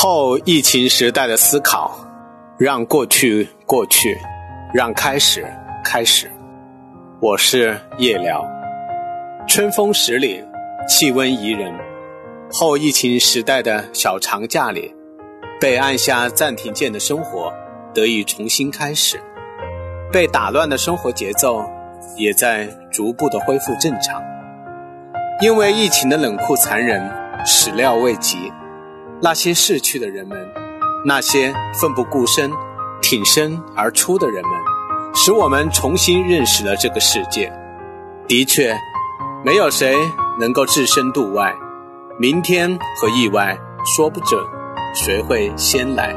后疫情时代的思考，让过去过去，让开始开始。我是夜聊，春风十里，气温宜人。后疫情时代的小长假里，被按下暂停键的生活得以重新开始，被打乱的生活节奏也在逐步的恢复正常。因为疫情的冷酷残忍，始料未及。那些逝去的人们，那些奋不顾身、挺身而出的人们，使我们重新认识了这个世界。的确，没有谁能够置身度外，明天和意外说不准谁会先来。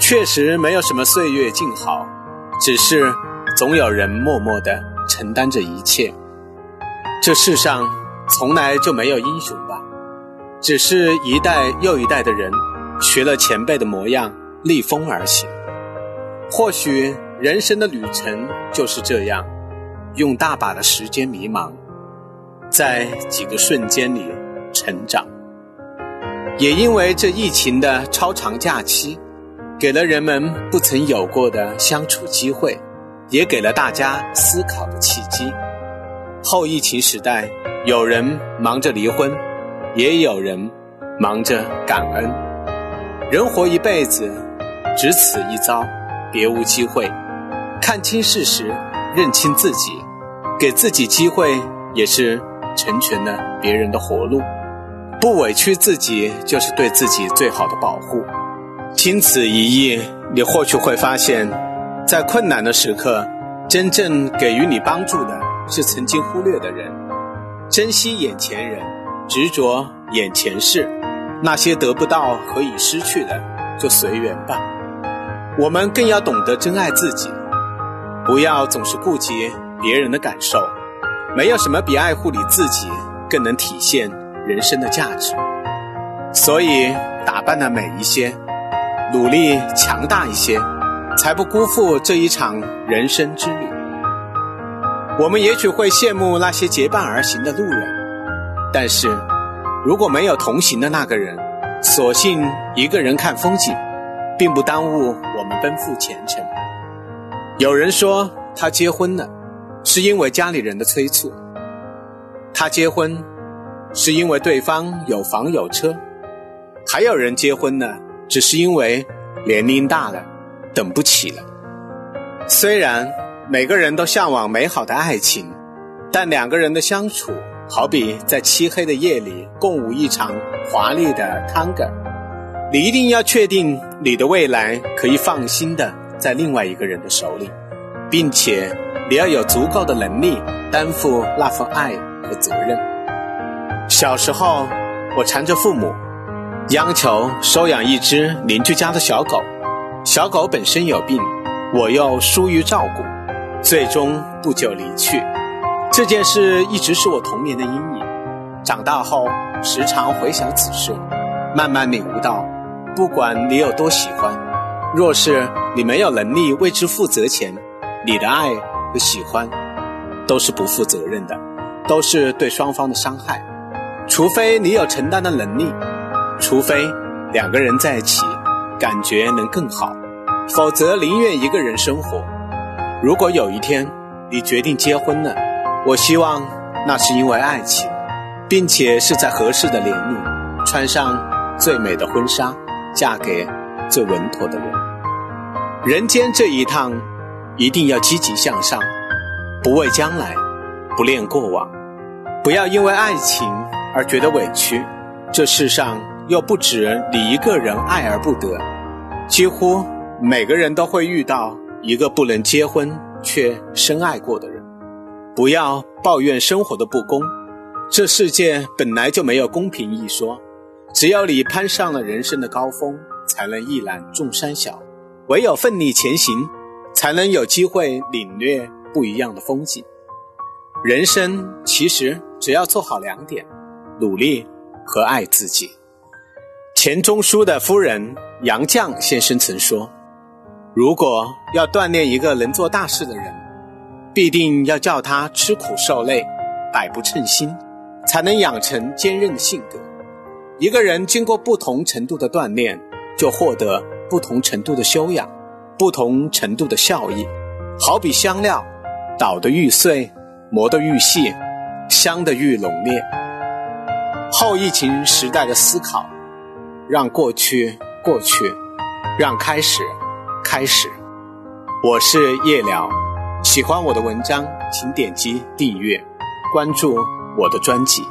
确实没有什么岁月静好，只是总有人默默地承担着一切。这世上从来就没有英雄吧。只是一代又一代的人学了前辈的模样，逆风而行。或许人生的旅程就是这样，用大把的时间迷茫，在几个瞬间里成长。也因为这疫情的超长假期，给了人们不曾有过的相处机会，也给了大家思考的契机。后疫情时代，有人忙着离婚。也有人忙着感恩，人活一辈子，只此一遭，别无机会。看清事实，认清自己，给自己机会，也是成全了别人的活路。不委屈自己，就是对自己最好的保护。经此一役，你或许会发现，在困难的时刻，真正给予你帮助的是曾经忽略的人。珍惜眼前人。执着眼前事，那些得不到和已失去的，就随缘吧。我们更要懂得珍爱自己，不要总是顾及别人的感受。没有什么比爱护你自己更能体现人生的价值。所以，打扮的美一些，努力强大一些，才不辜负这一场人生之旅。我们也许会羡慕那些结伴而行的路人。但是，如果没有同行的那个人，索性一个人看风景，并不耽误我们奔赴前程。有人说他结婚了，是因为家里人的催促；他结婚，是因为对方有房有车；还有人结婚了，只是因为年龄大了，等不起了。虽然每个人都向往美好的爱情，但两个人的相处。好比在漆黑的夜里共舞一场华丽的探戈，你一定要确定你的未来可以放心的在另外一个人的手里，并且你要有足够的能力担负那份爱和责任。小时候，我缠着父母，央求收养一只邻居家的小狗，小狗本身有病，我又疏于照顾，最终不久离去。这件事一直是我童年的阴影。长大后，时常回想此事，慢慢领悟到，不管你有多喜欢，若是你没有能力为之负责前，你的爱和喜欢都是不负责任的，都是对双方的伤害。除非你有承担的能力，除非两个人在一起感觉能更好，否则宁愿一个人生活。如果有一天你决定结婚了，我希望那是因为爱情，并且是在合适的年龄，穿上最美的婚纱，嫁给最稳妥的人。人间这一趟，一定要积极向上，不畏将来，不恋过往，不要因为爱情而觉得委屈。这世上又不止你一个人爱而不得，几乎每个人都会遇到一个不能结婚却深爱过的人。不要抱怨生活的不公，这世界本来就没有公平一说。只有你攀上了人生的高峰，才能一览众山小；唯有奋力前行，才能有机会领略不一样的风景。人生其实只要做好两点：努力和爱自己。钱钟书的夫人杨绛先生曾说：“如果要锻炼一个能做大事的人。”必定要叫他吃苦受累，百不称心，才能养成坚韧的性格。一个人经过不同程度的锻炼，就获得不同程度的修养，不同程度的效益。好比香料，捣得愈碎，磨得愈细，香得愈浓烈。后疫情时代的思考，让过去过去，让开始开始。我是夜聊，喜欢我的文章，请点击订阅，关注我的专辑。